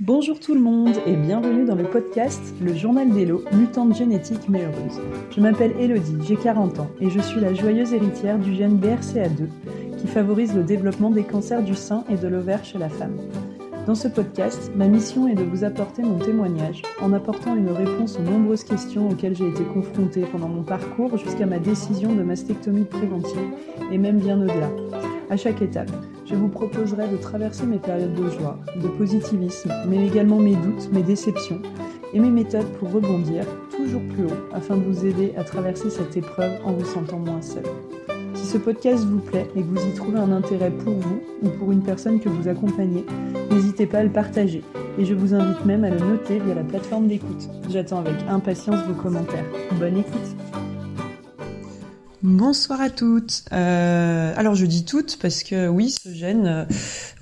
Bonjour tout le monde et bienvenue dans le podcast Le Journal d'Elo, mutante génétique mais heureuse. Je m'appelle Elodie, j'ai 40 ans et je suis la joyeuse héritière du gène BRCA2 qui favorise le développement des cancers du sein et de l'ovaire chez la femme. Dans ce podcast, ma mission est de vous apporter mon témoignage en apportant une réponse aux nombreuses questions auxquelles j'ai été confrontée pendant mon parcours jusqu'à ma décision de mastectomie préventive et même bien au-delà. À chaque étape, je vous proposerai de traverser mes périodes de joie, de positivisme, mais également mes doutes, mes déceptions et mes méthodes pour rebondir toujours plus haut afin de vous aider à traverser cette épreuve en vous sentant moins seul. Si ce podcast vous plaît et que vous y trouvez un intérêt pour vous ou pour une personne que vous accompagnez, n'hésitez pas à le partager et je vous invite même à le noter via la plateforme d'écoute. J'attends avec impatience vos commentaires. Bonne écoute Bonsoir à toutes. Euh, alors je dis toutes parce que oui, ce gène,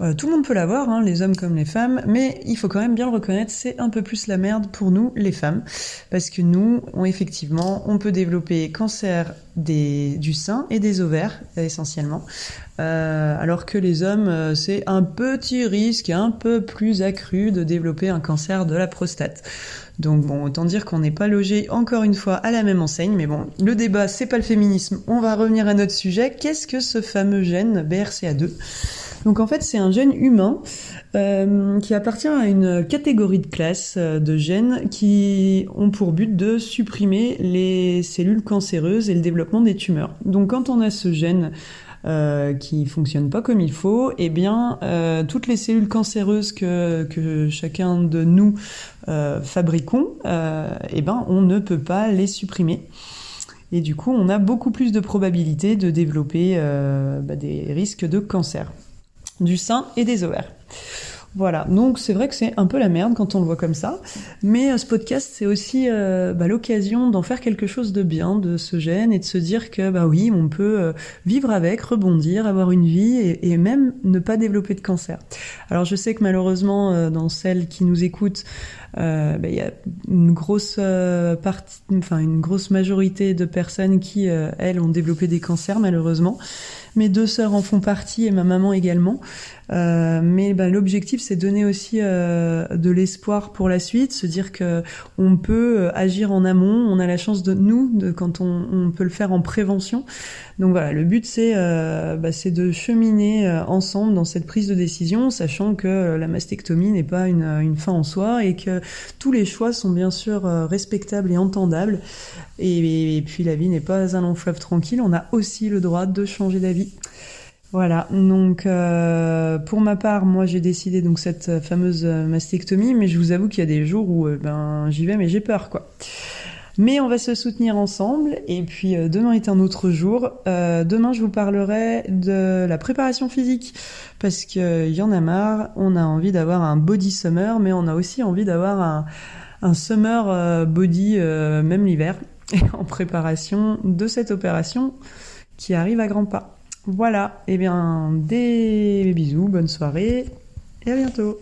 euh, tout le monde peut l'avoir, hein, les hommes comme les femmes, mais il faut quand même bien le reconnaître, c'est un peu plus la merde pour nous, les femmes, parce que nous, effectivement, on peut développer cancer du sein et des ovaires essentiellement, euh, alors que les hommes, c'est un petit risque un peu plus accru de développer un cancer de la prostate. Donc bon, autant dire qu'on n'est pas logé encore une fois à la même enseigne, mais bon, le débat c'est pas le féminisme, on va revenir à notre sujet. Qu'est-ce que ce fameux gène BRCA2 donc en fait c'est un gène humain euh, qui appartient à une catégorie de classe euh, de gènes qui ont pour but de supprimer les cellules cancéreuses et le développement des tumeurs. Donc quand on a ce gène euh, qui fonctionne pas comme il faut, eh bien euh, toutes les cellules cancéreuses que, chacun de nous fabriquons, eh ben on ne peut pas les supprimer. Et du coup, on a beaucoup plus de probabilité de développer bah, des risques de cancer du sein et des ovaires. Voilà, donc c'est vrai que c'est un peu la merde quand on le voit comme ça, mais euh, ce podcast c'est aussi euh, bah, l'occasion d'en faire quelque chose de bien de ce gène et de se dire que bah oui, on peut euh, vivre avec, rebondir, avoir une vie et, même ne pas développer de cancer. Alors je sais que malheureusement dans celles qui nous écoutent, bah, il y a une grosse partie, enfin une grosse majorité de personnes qui elles ont développé des cancers malheureusement. Mes deux sœurs en font partie et ma maman également. Euh, mais bah, l'objectif, c'est donner aussi euh, de l'espoir pour la suite, se dire que on peut euh, agir en amont. On a la chance de nous, quand on, peut le faire en prévention. Donc voilà, le but c'est bah, de cheminer ensemble dans cette prise de décision, sachant que la mastectomie n'est pas une, fin en soi et que tous les choix sont bien sûr respectables et entendables. Et puis la vie n'est pas un long fleuve tranquille. On a aussi le droit de changer d'avis. Voilà, donc euh, pour ma part, moi j'ai décidé donc cette fameuse mastectomie, mais je vous avoue qu'il y a des jours où euh, ben j'y vais mais j'ai peur quoi. Mais on va se soutenir ensemble et puis euh, demain est un autre jour. demain je vous parlerai de la préparation physique parce qu'il y en a marre. On a envie d'avoir un body summer, mais on a aussi envie d'avoir un summer body même l'hiver en préparation de cette opération qui arrive à grands pas. Voilà, et eh bien des bisous, bonne soirée et à bientôt.